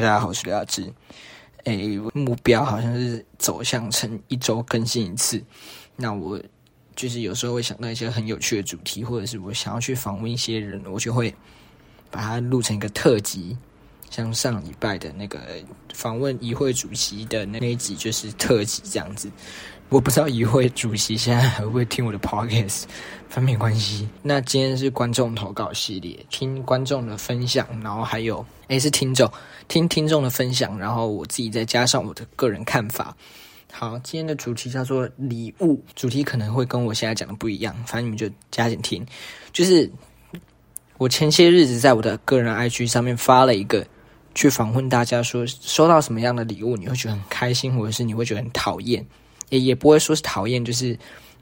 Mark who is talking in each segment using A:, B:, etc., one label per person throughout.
A: 大家好，我是刘亚志。诶，目标好像是走向成一周更新一次。那我就是有时候会想到一些很有趣的主题，或者是我想要去访问一些人，我就会把它录成一个特辑。像上礼拜的那个访问议会主席的那一集，就是特辑这样子。我不知道议会主席现在还会不会听我的 podcast，反正没关系。那今天是观众投稿系列，听观众的分享，然后还有诶是听众听听众的分享，然后我自己再加上我的个人看法。好，今天的主题叫做礼物，主题可能会跟我现在讲的不一样，反正你们就加紧听。就是我前些日子在我的个人 IG 上面发了一个。去访问大家，说收到什么样的礼物你会觉得很开心，或者是你会觉得很讨厌，也也不会说是讨厌，就是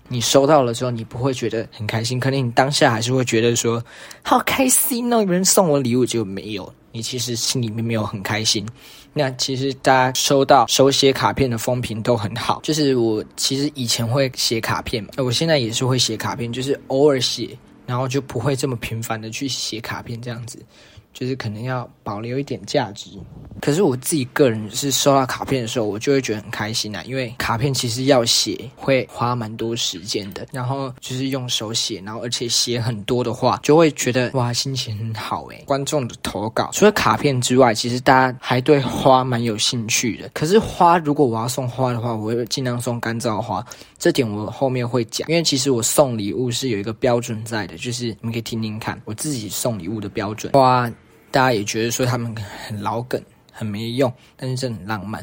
A: 你收到了之后你不会觉得很开心，可能你当下还是会觉得说好开心哦，有人送我礼物就没有，你其实心里面没有很开心。那其实大家收到手写卡片的风评都很好，就是我其实以前会写卡片嘛，我现在也是会写卡片，就是偶尔写，然后就不会这么频繁的去写卡片这样子。就是可能要保留一点价值，可是我自己个人是收到卡片的时候，我就会觉得很开心啊，因为卡片其实要写会花蛮多时间的，然后就是用手写，然后而且写很多的话，就会觉得哇心情很好诶。观众的投稿除了卡片之外，其实大家还对花蛮有兴趣的。可是花如果我要送花的话，我会尽量送干燥花，这点我后面会讲。因为其实我送礼物是有一个标准在的，就是你们可以听听看我自己送礼物的标准花。大家也觉得说他们很老梗，很没用，但是真的很浪漫。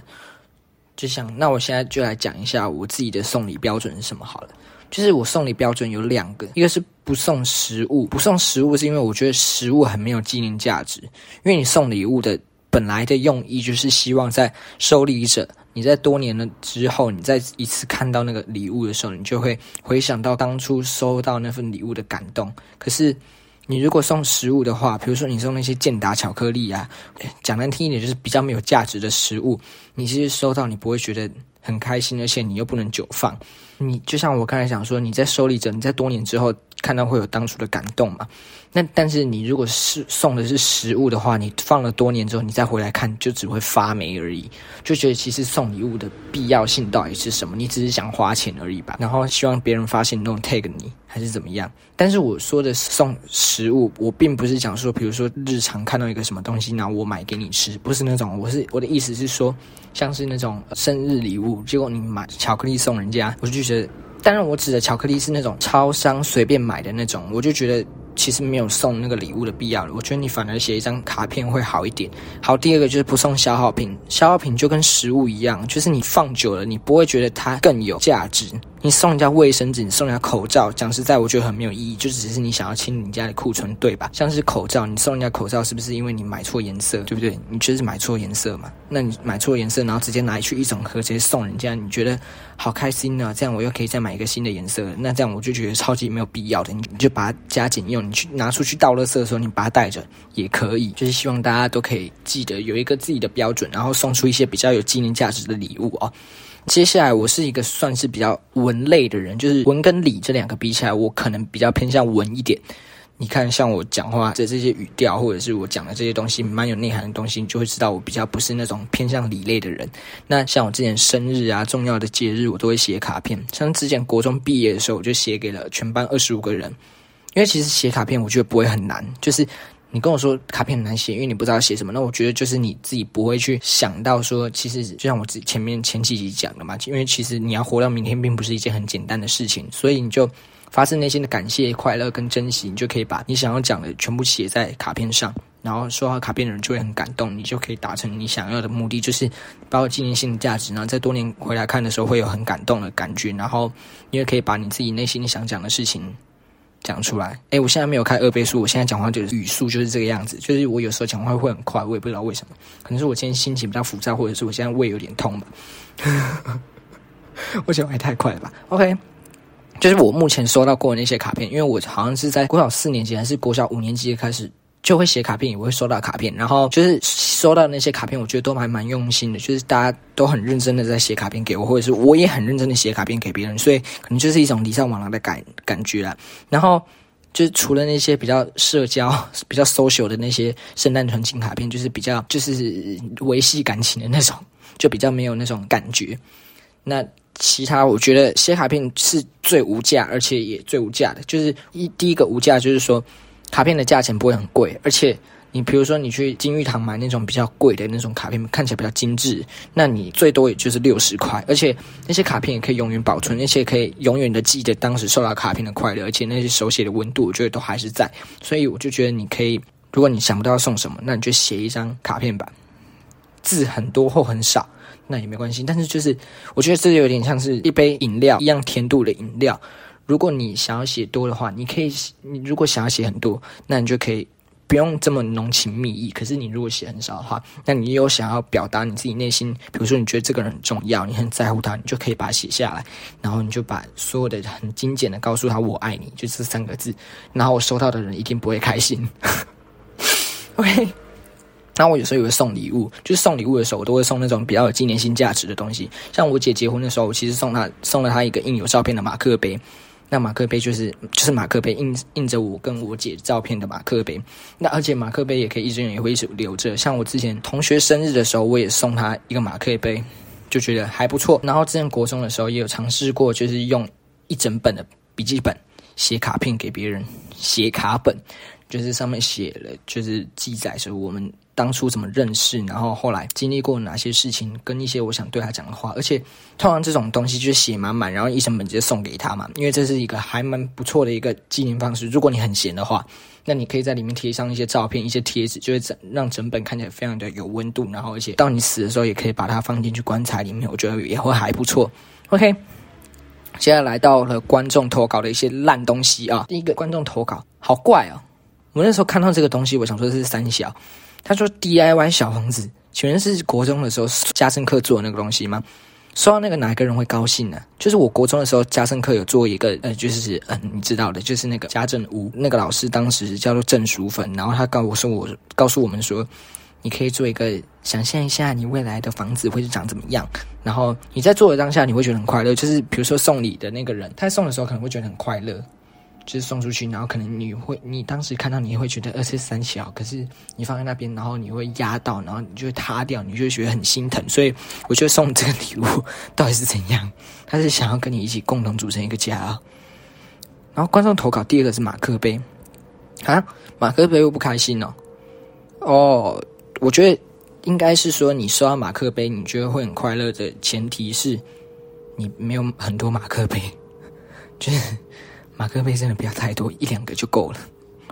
A: 就像那我现在就来讲一下我自己的送礼标准是什么好了。就是我送礼标准有两个，一个是不送食物，不送食物是因为我觉得食物很没有纪念价值。因为你送礼物的本来的用意就是希望在收礼者你在多年了之后，你再一次看到那个礼物的时候，你就会回想到当初收到那份礼物的感动。可是。你如果送食物的话，比如说你送那些健达巧克力啊，讲难听一点就是比较没有价值的食物，你其实收到你不会觉得很开心，而且你又不能久放。你就像我刚才想说，你在受礼者，你在多年之后看到会有当初的感动嘛？那但是你如果是送的是食物的话，你放了多年之后，你再回来看，就只会发霉而已。就觉得其实送礼物的必要性到底是什么？你只是想花钱而已吧？然后希望别人发现那种 tag 你，还是怎么样？但是我说的送食物，我并不是讲说，比如说日常看到一个什么东西，然后我买给你吃，不是那种。我是我的意思是说，像是那种生日礼物，结果你买巧克力送人家，我就觉得，当然我指的巧克力是那种超商随便买的那种，我就觉得。其实没有送那个礼物的必要了，我觉得你反而写一张卡片会好一点。好，第二个就是不送消耗品，消耗品就跟食物一样，就是你放久了，你不会觉得它更有价值。你送人家卫生纸，你送人家口罩，讲实在，我觉得很没有意义，就只是你想要清你家的库存，对吧？像是口罩，你送人家口罩，是不是因为你买错颜色，对不对？你就是买错颜色嘛？那你买错颜色，然后直接拿去一整盒直接送人家，你觉得好开心啊？这样我又可以再买一个新的颜色，那这样我就觉得超级没有必要的。你就把它加紧用，你去拿出去倒垃圾的时候，你把它带着也可以。就是希望大家都可以记得有一个自己的标准，然后送出一些比较有纪念价值的礼物哦。接下来，我是一个算是比较文类的人，就是文跟理这两个比起来，我可能比较偏向文一点。你看，像我讲话的这些语调，或者是我讲的这些东西，蛮有内涵的东西，你就会知道我比较不是那种偏向理类的人。那像我之前生日啊、重要的节日，我都会写卡片。像之前国中毕业的时候，我就写给了全班二十五个人。因为其实写卡片，我觉得不会很难，就是。你跟我说卡片很难写，因为你不知道写什么。那我觉得就是你自己不会去想到说，其实就像我自己前面前几集讲的嘛，因为其实你要活到明天，并不是一件很简单的事情，所以你就发自内心的感谢、快乐跟珍惜，你就可以把你想要讲的全部写在卡片上，然后收到卡片的人就会很感动，你就可以达成你想要的目的，就是包括纪念性的价值，然后在多年回来看的时候会有很感动的感觉，然后你也可以把你自己内心想讲的事情。讲出来，诶，我现在没有开二倍速，我现在讲话就是语速就是这个样子，就是我有时候讲话会很快，我也不知道为什么，可能是我今天心情比较浮躁，或者是我现在胃有点痛吧。我讲话太快了吧？OK，就是我目前收到过的那些卡片，因为我好像是在国小四年级还是国小五年级开始。就会写卡片，也会收到卡片，然后就是收到那些卡片，我觉得都还蛮用心的，就是大家都很认真的在写卡片给我，或者是我也很认真的写卡片给别人，所以可能就是一种礼尚往来的感感觉啦。然后就是除了那些比较社交、比较 social 的那些圣诞纯情卡片，就是比较就是维系感情的那种，就比较没有那种感觉。那其他我觉得写卡片是最无价，而且也最无价的。就是一第一个无价，就是说卡片的价钱不会很贵，而且你比如说你去金玉堂买那种比较贵的那种卡片，看起来比较精致，那你最多也就是六十块，而且那些卡片也可以永远保存，而且可以永远的记得当时收到卡片的快乐，而且那些手写的温度，我觉得都还是在。所以我就觉得你可以，如果你想不到送什么，那你就写一张卡片吧，字很多或很少。那也没关系，但是就是我觉得这有点像是一杯饮料一样甜度的饮料。如果你想要写多的话，你可以，你如果想要写很多，那你就可以不用这么浓情蜜意。可是你如果写很少的话，那你有想要表达你自己内心，比如说你觉得这个人很重要，你很在乎他，你就可以把它写下来，然后你就把所有的很精简的告诉他我爱你，就这三个字，然后我收到的人一定不会开心。OK。那我有时候也会送礼物，就是送礼物的时候，我都会送那种比较有纪念性价值的东西。像我姐结婚的时候，我其实送她送了她一个印有照片的马克杯。那马克杯就是就是马克杯，印印着我跟我姐照片的马克杯。那而且马克杯也可以一直用，也会一直留着。像我之前同学生日的时候，我也送他一个马克杯，就觉得还不错。然后之前国中的时候也有尝试过，就是用一整本的笔记本写卡片给别人，写卡本就是上面写了，就是记载着我们。当初怎么认识，然后后来经历过哪些事情，跟一些我想对他讲的话，而且通常这种东西就写满满，然后一整本直接送给他嘛，因为这是一个还蛮不错的一个纪念方式。如果你很闲的话，那你可以在里面贴上一些照片、一些贴纸，就会整让整本看起来非常的有温度，然后而且到你死的时候也可以把它放进去棺材里面，我觉得也会还不错。OK，接下来到了观众投稿的一些烂东西啊，第一个观众投稿好怪哦，我那时候看到这个东西，我想说这是三小。他说 DIY 小房子，请问是国中的时候家政课做的那个东西吗？说到那个哪一个人会高兴呢？就是我国中的时候家政课有做一个，呃，就是嗯，你知道的，就是那个家政屋，那个老师当时叫做郑淑芬，然后他告我说我告诉我们说，你可以做一个想象一下你未来的房子会是长怎么样，然后你在做的当下你会觉得很快乐，就是比如说送礼的那个人，他送的时候可能会觉得很快乐。就是送出去，然后可能你会，你当时看到你会觉得二是三小，可是你放在那边，然后你会压到，然后你就会塌掉，你就会觉得很心疼。所以我觉得送这个礼物到底是怎样？他是想要跟你一起共同组成一个家。然后观众投稿第二个是马克杯啊，马克杯又不开心哦。哦，我觉得应该是说你收到马克杯，你觉得会很快乐的前提是你没有很多马克杯，就是。马克杯真的不要太多，一两个就够了，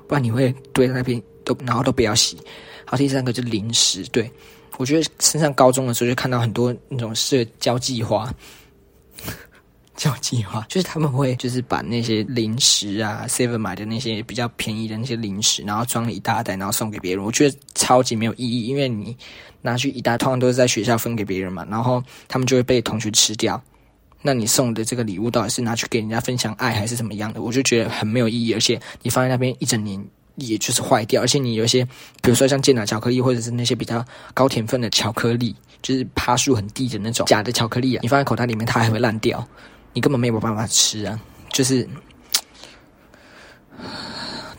A: 不然你会堆在那边都，然后都不要洗。好，第三个就是零食，对我觉得升上高中的时候就看到很多那种社交计划，交计划就是他们会就是把那些零食啊，seven 买的那些比较便宜的那些零食，然后装了一大袋，然后送给别人。我觉得超级没有意义，因为你拿去一大，通常都是在学校分给别人嘛，然后他们就会被同学吃掉。那你送的这个礼物到底是拿去给人家分享爱，还是怎么样的？我就觉得很没有意义，而且你放在那边一整年，也就是坏掉。而且你有一些，比如说像健脑巧克力，或者是那些比较高甜分的巧克力，就是趴数很低的那种假的巧克力啊，你放在口袋里面，它还会烂掉，你根本没有办法吃啊。就是，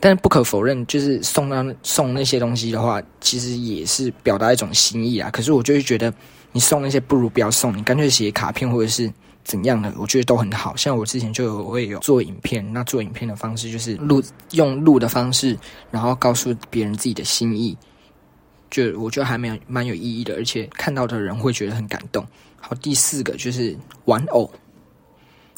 A: 但是不可否认，就是送那送那些东西的话，其实也是表达一种心意啊。可是我就会觉得，你送那些不如不要送，你干脆写卡片或者是。怎样的？我觉得都很好。像我之前就有会有做影片，那做影片的方式就是录用录的方式，然后告诉别人自己的心意，就我觉得还蛮蛮有意义的，而且看到的人会觉得很感动。好，第四个就是玩偶。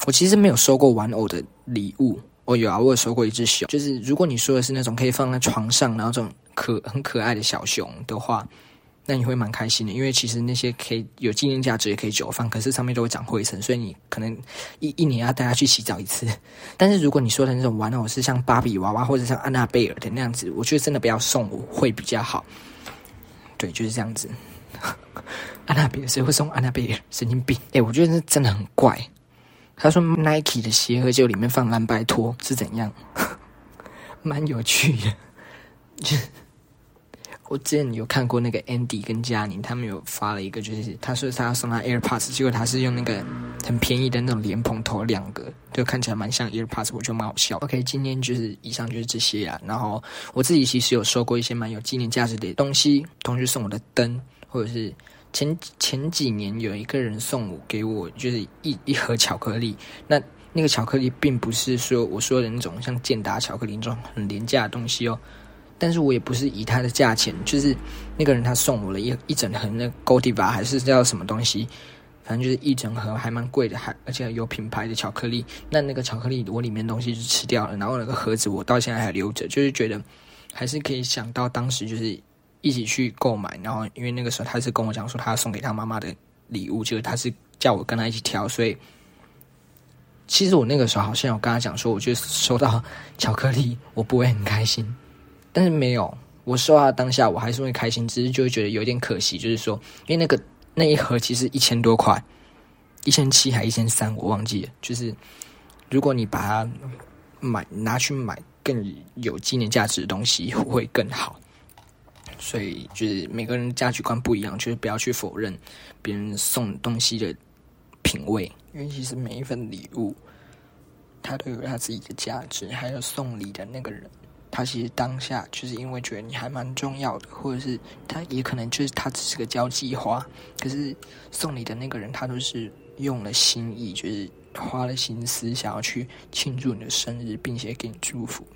A: 我其实没有收过玩偶的礼物，我有啊，我有收过一只熊。就是如果你说的是那种可以放在床上，然后这种可很可爱的小熊的话。那你会蛮开心的，因为其实那些可以有纪念价值，也可以久放，可是上面都会长灰尘，所以你可能一一年要带它去洗澡一次。但是如果你说的那种玩偶是像芭比娃娃或者像安娜贝尔的那样子，我觉得真的不要送我会比较好。对，就是这样子。安娜贝尔谁会送安娜贝尔？神经病！哎，我觉得这真的很怪。他说 Nike 的鞋盒就里面放蓝白拖是怎样？蛮有趣的。我之前有看过那个 Andy 跟嘉宁，他们有发了一个，就是他说他要送他 AirPods，结果他是用那个很便宜的那种莲蓬头，两个就看起来蛮像 AirPods，我觉得蛮好笑。OK，今天就是以上就是这些啊。然后我自己其实有收过一些蛮有纪念价值的东西，同学送我的灯，或者是前前几年有一个人送我给我就是一一盒巧克力，那那个巧克力并不是说我说的那种像健达巧克力那种很廉价的东西哦。但是我也不是以它的价钱，就是那个人他送我了一一整盒那 Godiva 还是叫什么东西，反正就是一整盒还蛮贵的，还而且有品牌的巧克力。那那个巧克力我里面东西就吃掉了，然后那个盒子我到现在还留着，就是觉得还是可以想到当时就是一起去购买，然后因为那个时候他是跟我讲说他要送给他妈妈的礼物，就是他是叫我跟他一起挑，所以其实我那个时候好像有跟他讲说，我觉得收到巧克力我不会很开心。但是没有，我收到当下我还是会开心，只是就会觉得有点可惜，就是说，因为那个那一盒其实一千多块，一千七还一千三，我忘记了。就是如果你把它买拿去买更有纪念价值的东西，会更好。所以就是每个人价值观不一样，就是不要去否认别人送东西的品味，因为其实每一份礼物，它都有它自己的价值，还有送礼的那个人。他其实当下就是因为觉得你还蛮重要的，或者是他也可能就是他只是个交际花，可是送你的那个人他都是用了心意，就是花了心思想要去庆祝你的生日，并且给你祝福，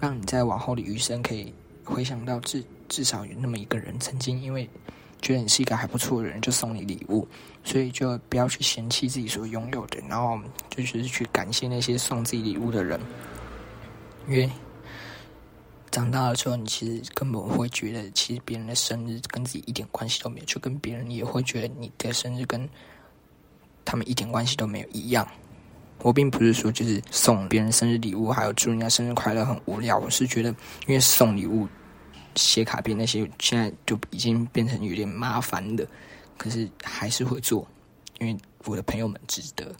A: 让你在往后的余生可以回想到至至少有那么一个人曾经因为觉得你是一个还不错的人，就送你礼物，所以就不要去嫌弃自己所拥有的，然后就是去感谢那些送自己礼物的人，因为。长大了之后，你其实根本会觉得，其实别人的生日跟自己一点关系都没有，就跟别人也会觉得你的生日跟他们一点关系都没有一样。我并不是说就是送别人生日礼物，还有祝人家生日快乐很无聊。我是觉得，因为送礼物、写卡片那些，现在就已经变成有点麻烦的，可是还是会做，因为我的朋友们值得，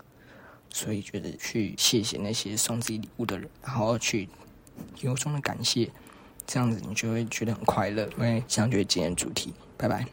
A: 所以觉得去谢谢那些送自己礼物的人，然后去。由衷的感谢，这样子你就会觉得很快乐。因为这样就是今天主题，拜拜。